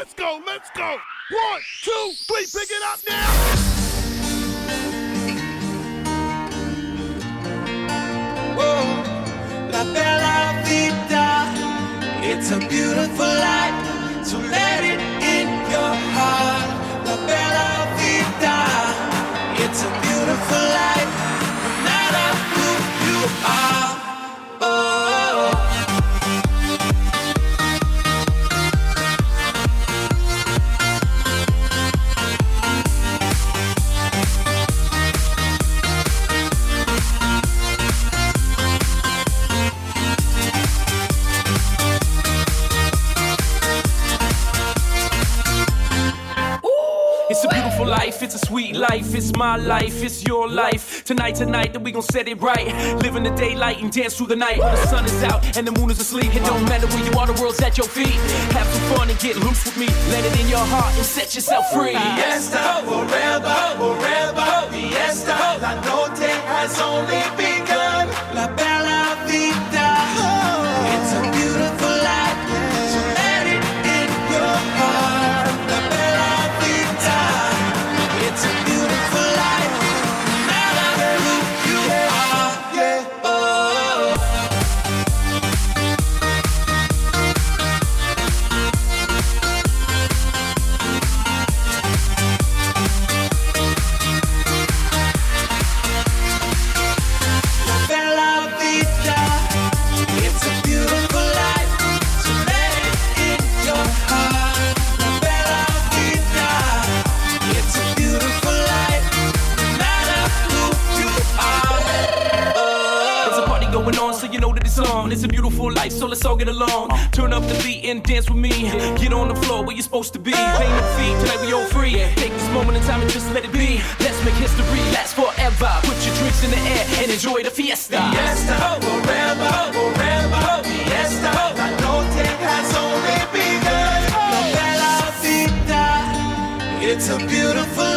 let's go, let's go. One, two, three, pick it up now. Oh, la bella vita, it's a beautiful life, sweet life, it's my life, it's your life. Tonight, tonight, that we gon' set it right. Live in the daylight and dance through the night. When the sun is out and the moon is asleep, it don't matter where you are, the world's at your feet. Have some fun and get loose with me. Let it in your heart and set yourself free. Fiesta, forever, forever, fiesta. La noche has only begun. It's a beautiful life, so let's all get along. Turn up the beat and dance with me. Get on the floor where you're supposed to be. Paying the fee, tonight we all free. Take this moment in time and just let it be. Let's make history last forever. Put your drinks in the air and enjoy the fiesta. Fiesta, forever, forever, fiesta. La noche has only begun. Oh. La bella vita, it's a beautiful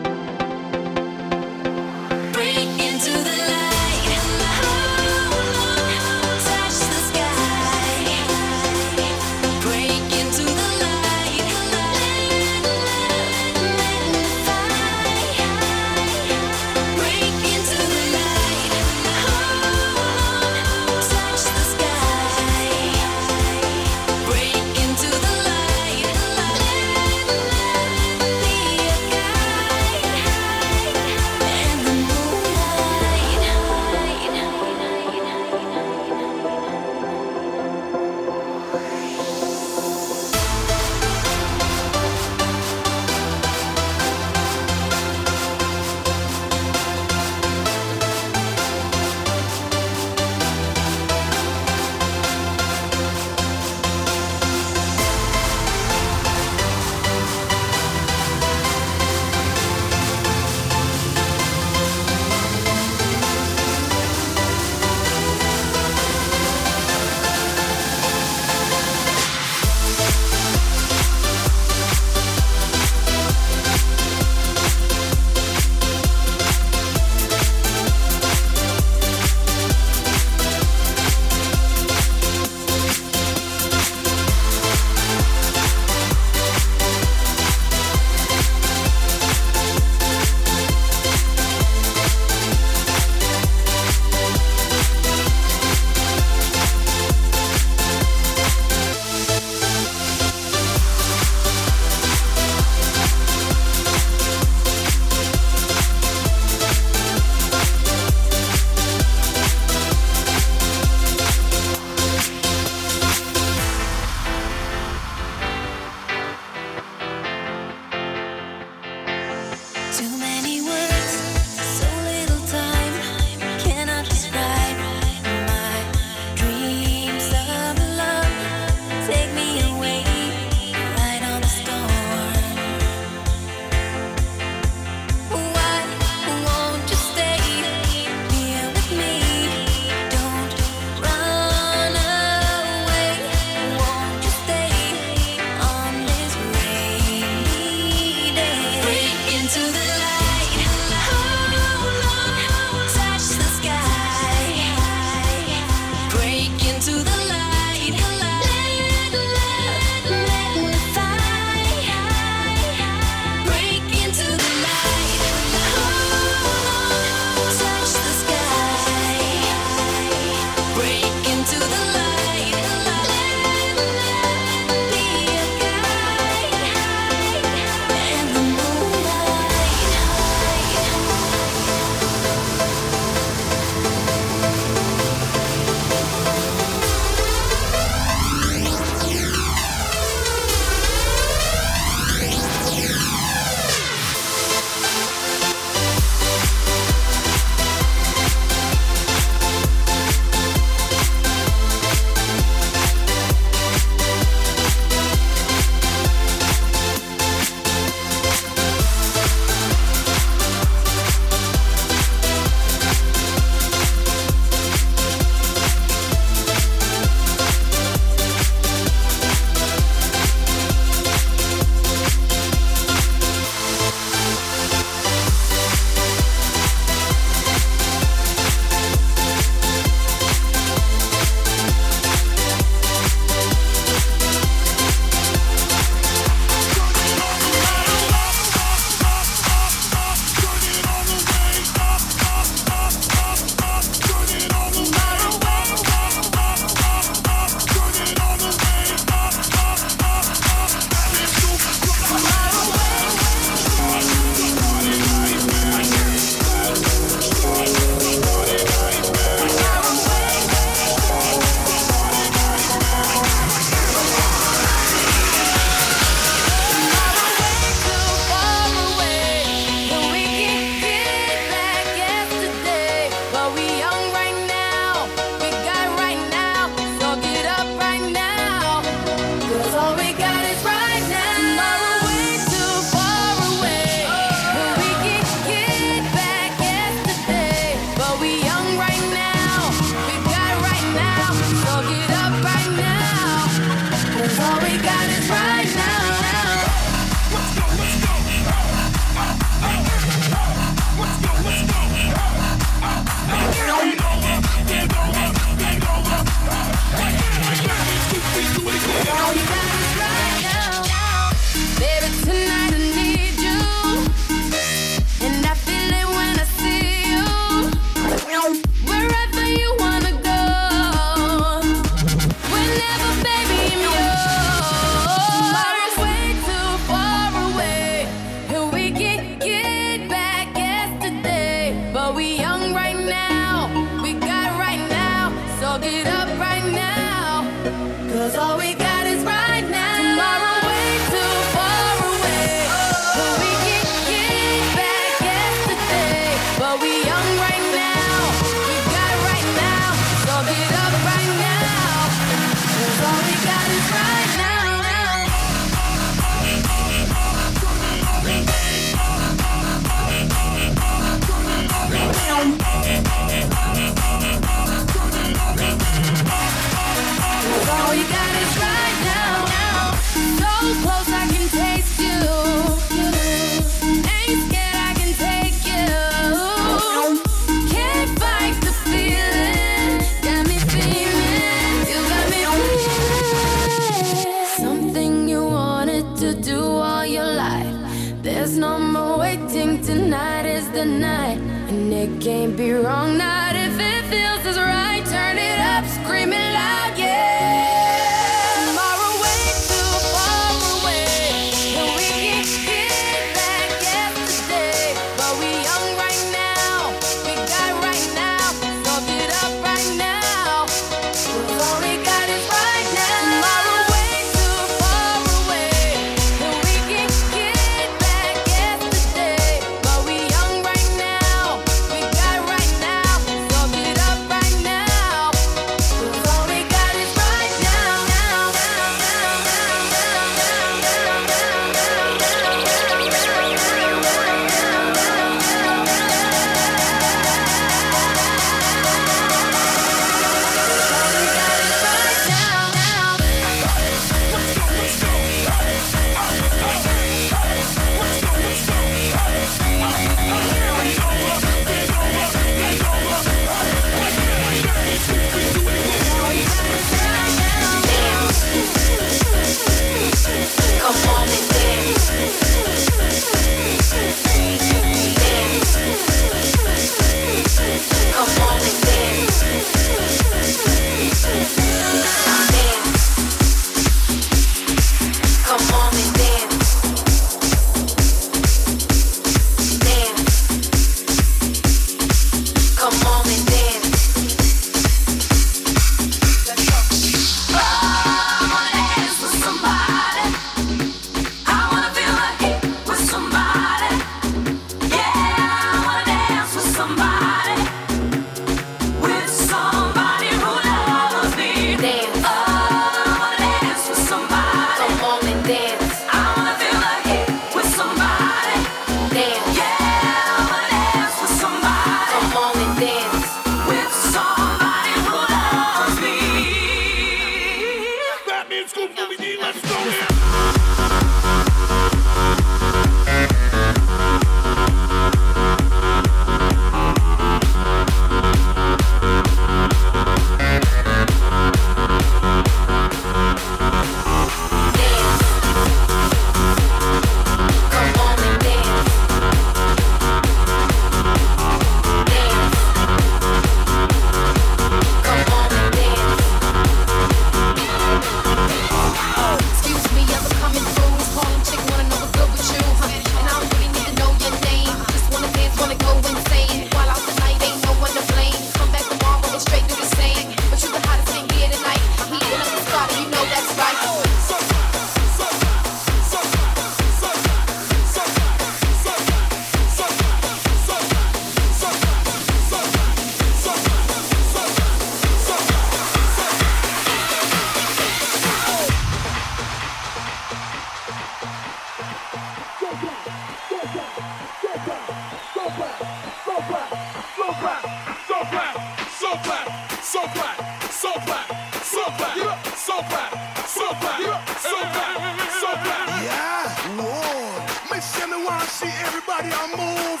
so black, so black, so black, so black, so black, so black, so black, so black, so black. Yeah, Lord. Me say me want to see everybody move.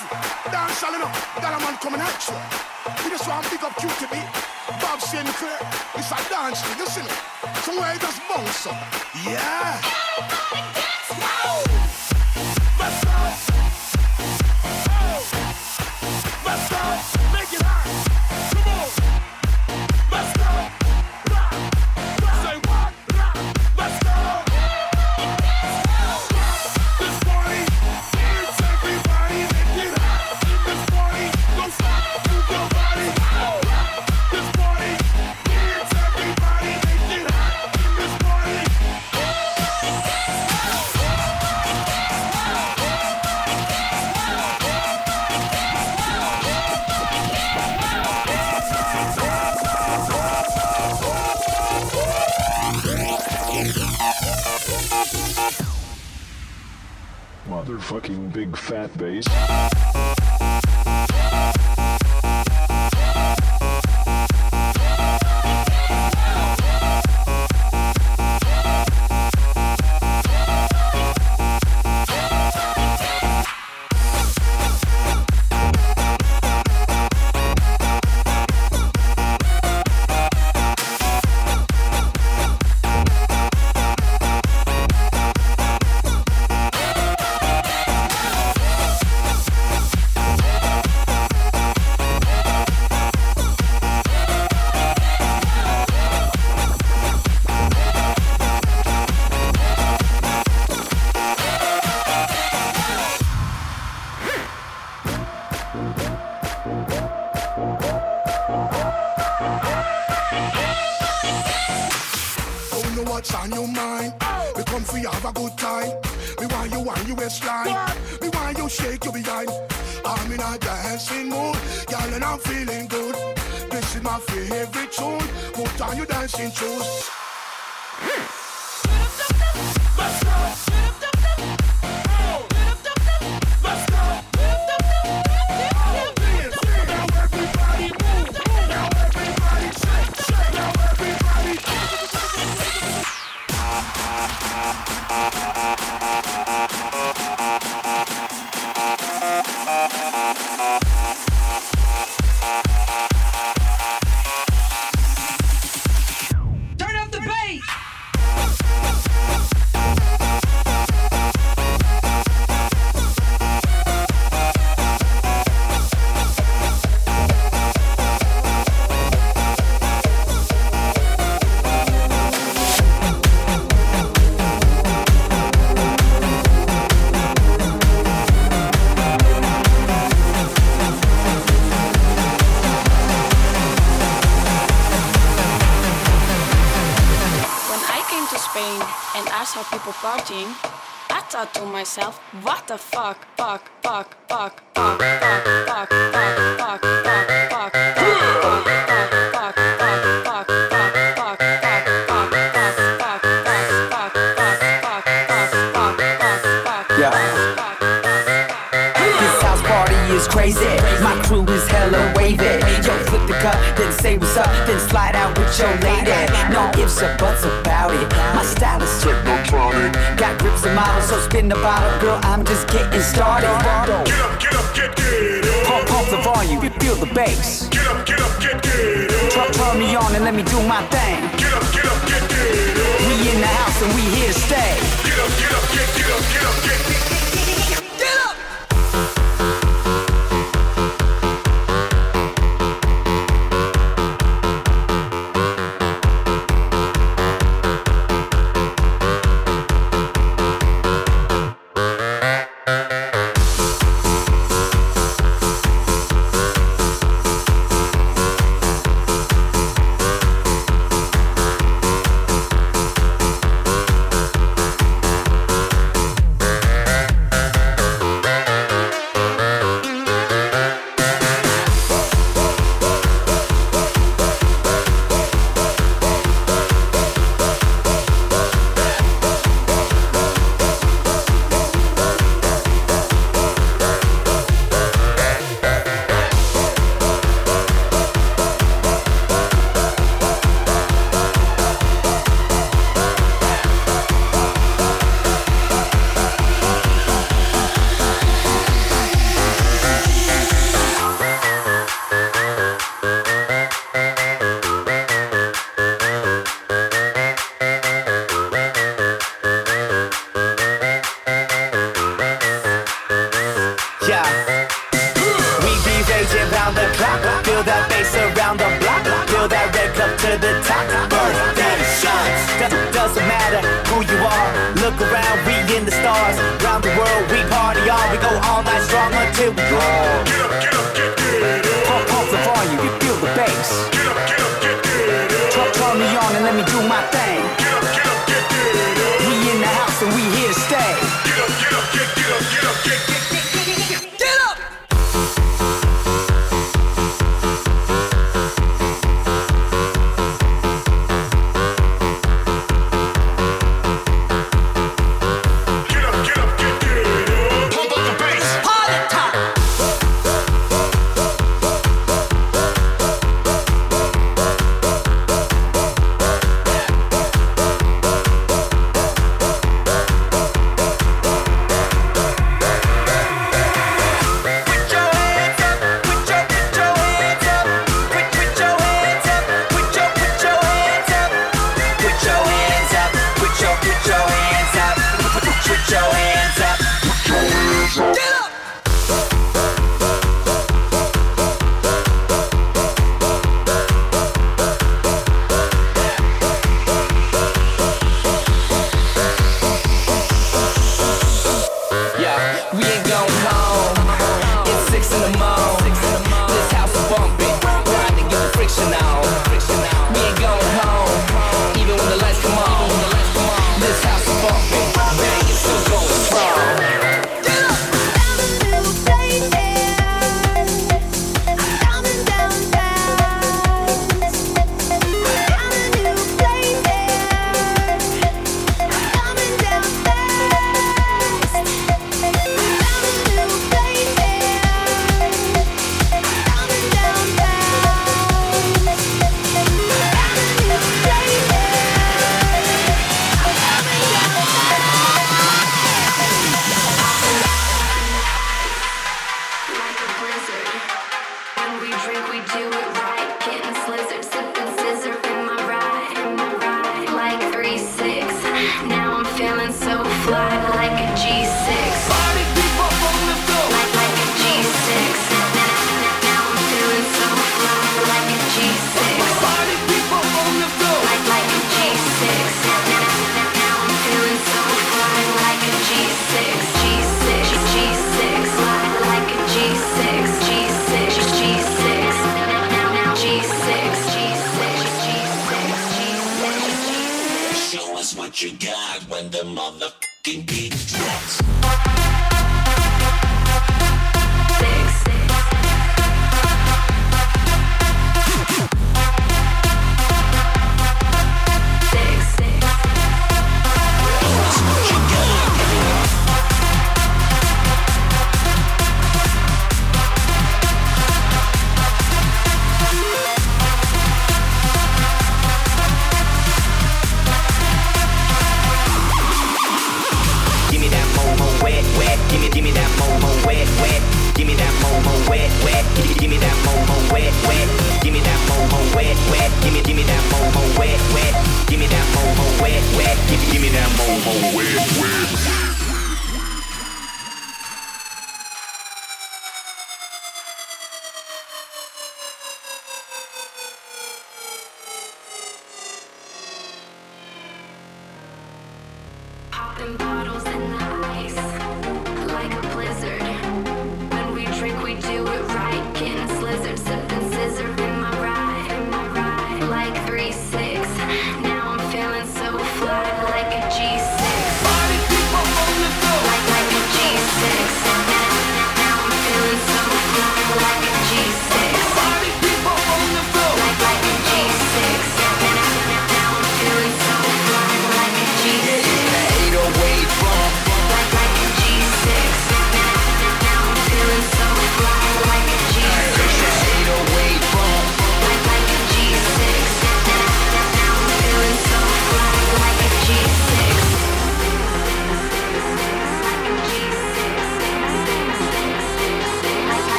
Dance all enough. Got a man coming at you. You just want to pick up QTB. Bob Sinclar. It's a dance thing, you see me? Somewhere it just bounce up. Yeah. Everybody dance now. on your mind. We come for you have a good time. We want you on your waistline. What? Me want you shake your behind. I'm in a dancing mood, girl, and I'm feeling good. This is my favorite tune. Put on your dancing shoes. Hmm. Let's go. what the fuck? you, feel the bass. Get up, get up, get get up. Turn, me on and let me do my thing. Get up, get up, get get up. We in the house and we here to stay. Get up, get up, get get up, get up, get.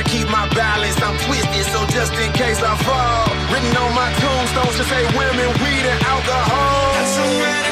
trying to keep my balance. I'm twisted, so just in case I fall. Written on my tombstone should say women, weed, and alcohol. That's so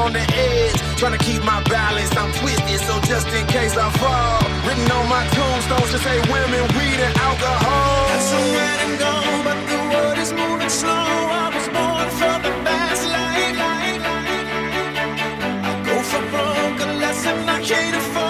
on the edge, trying to keep my balance. I'm twisted, so just in case I fall. Written on my tombstones should say women, weed, and alcohol. That's a red and gone, but the world is moving slow. I was born for the fast life. I go for broke unless I'm not afford.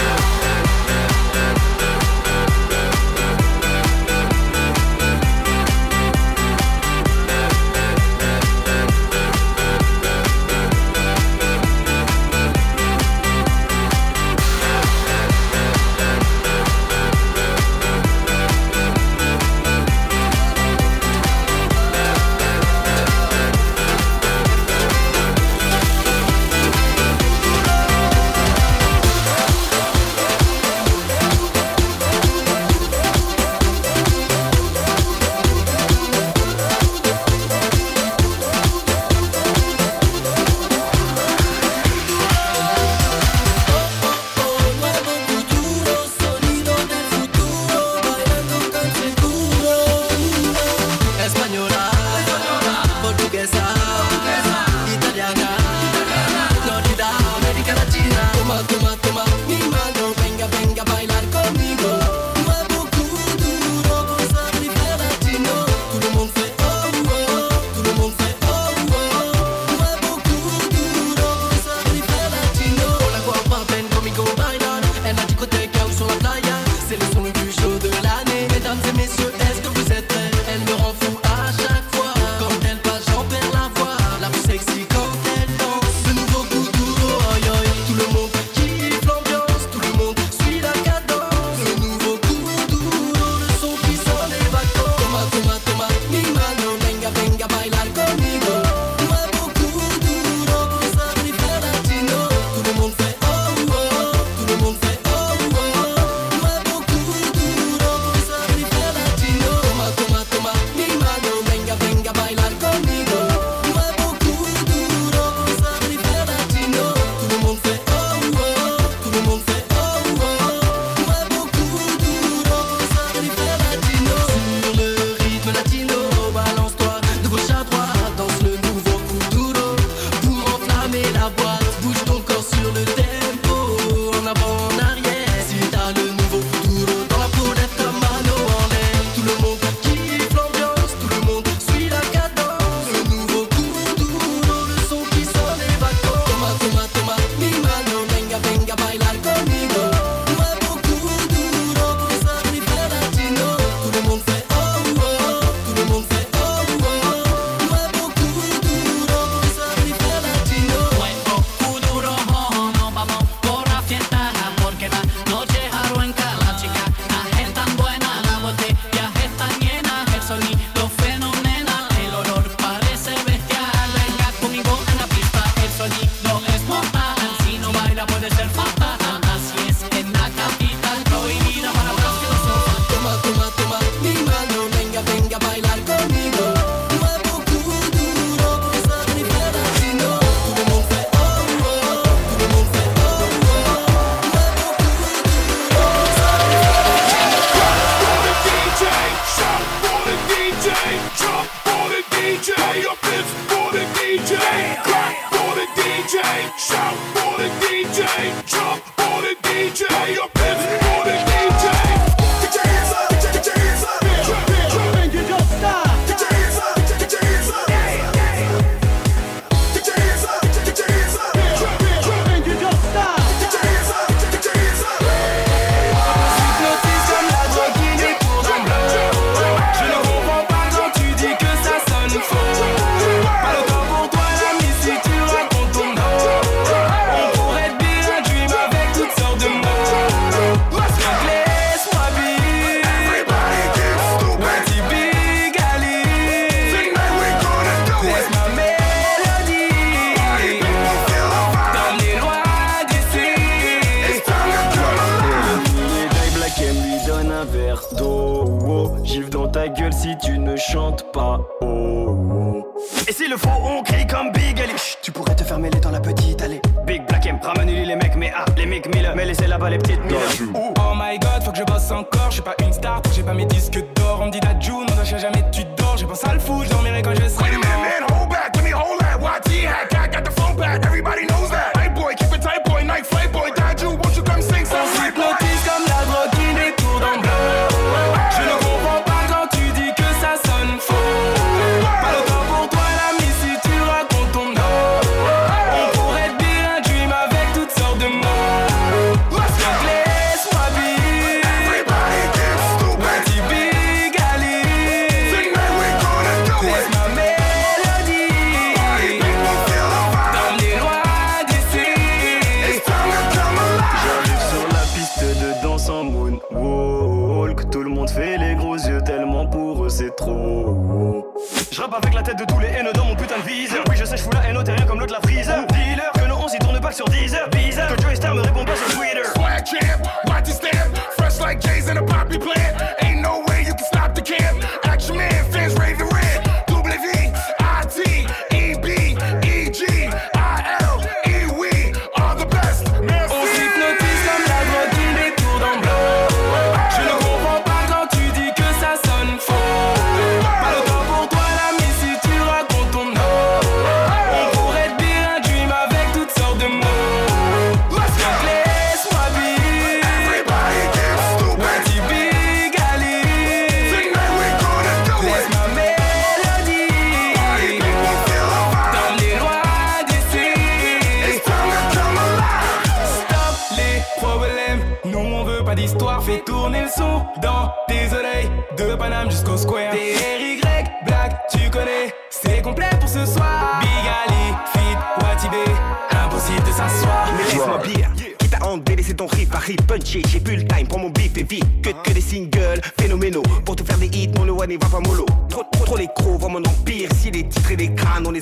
Crânes, on.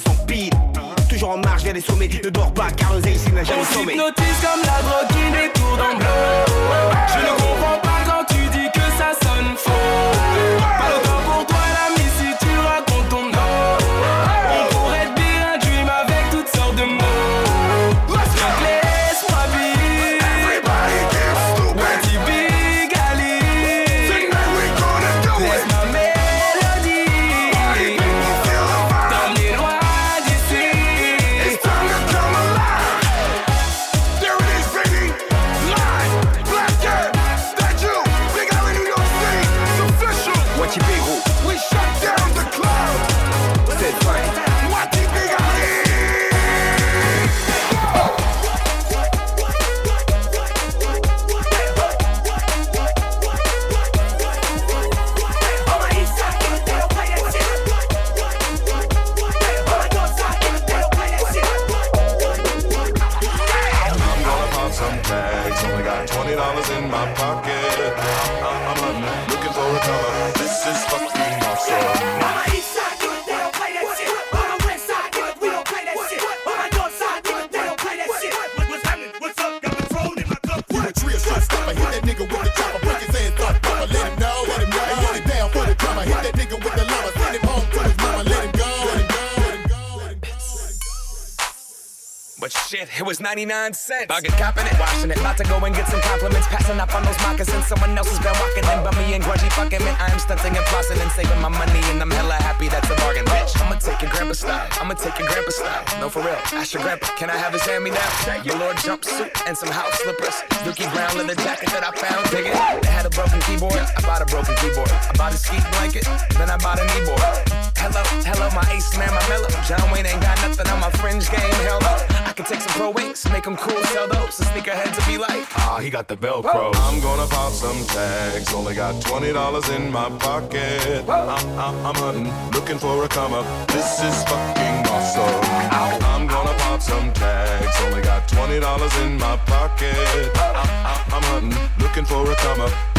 Toujours en marche vers les sommets. Ne dors pas, car le ici n'a jamais On sommeil. s'hypnotise comme la drogue qui détourne dans le bloc. Je ne comprends pas quand tu dis que ça sonne faux. Pas le temps pour Ninety nine cents. I copping it, washing it. About to go and get some compliments. Passing up on those moccasins. Someone else has been walking in, but me and Grungy fucking me. I am stunting and flossing and saving my money, and I'm hella happy that's a bargain, bitch. I'ma take your grandpa style. I'ma take your grandpa style. No, for real. Ask your grandpa, can I have his hand me down? lord jumpsuit and some house slippers. Dookie brown leather jacket that I found. Dig it. They had a broken keyboard. I bought a broken keyboard. I bought a ski blanket. Then I bought a knee board. Hello, hello, my ace man, my mellow. John Wayne ain't got nothing on my fringe game. Hell no. I can take some pro wings, make them cool, sell those. The sneakerheads will be like, ah, he got the Velcro. I'm gonna pop some tags. Only got twenty dollars in my pocket. I'm, I'm, ah, ah, I'm hunting, looking for a come up. This is fucking awesome. I'm gonna pop some tags. Only got twenty dollars in my pocket. I'm, I'm, ah, I'm hunting, looking for a come up.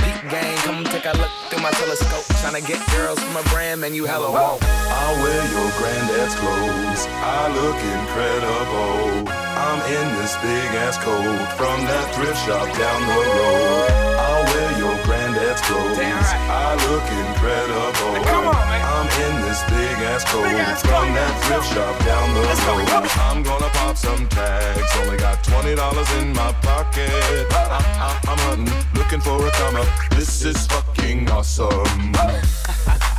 Peak gang, come take a look through my telescope. Tryna get girls from a brand, man, you hella won't. I'll wear your granddad's clothes. I look incredible. I'm in this big ass coat from that thrift shop down the road. I'll wear your granddad's clothes. I look incredible. I'm in this big ass coat from that thrift shop down the road. I'm gonna pop some tags. Only got twenty dollars in my pocket. I, I, I'm hunting, looking for a come up. This is fucking awesome.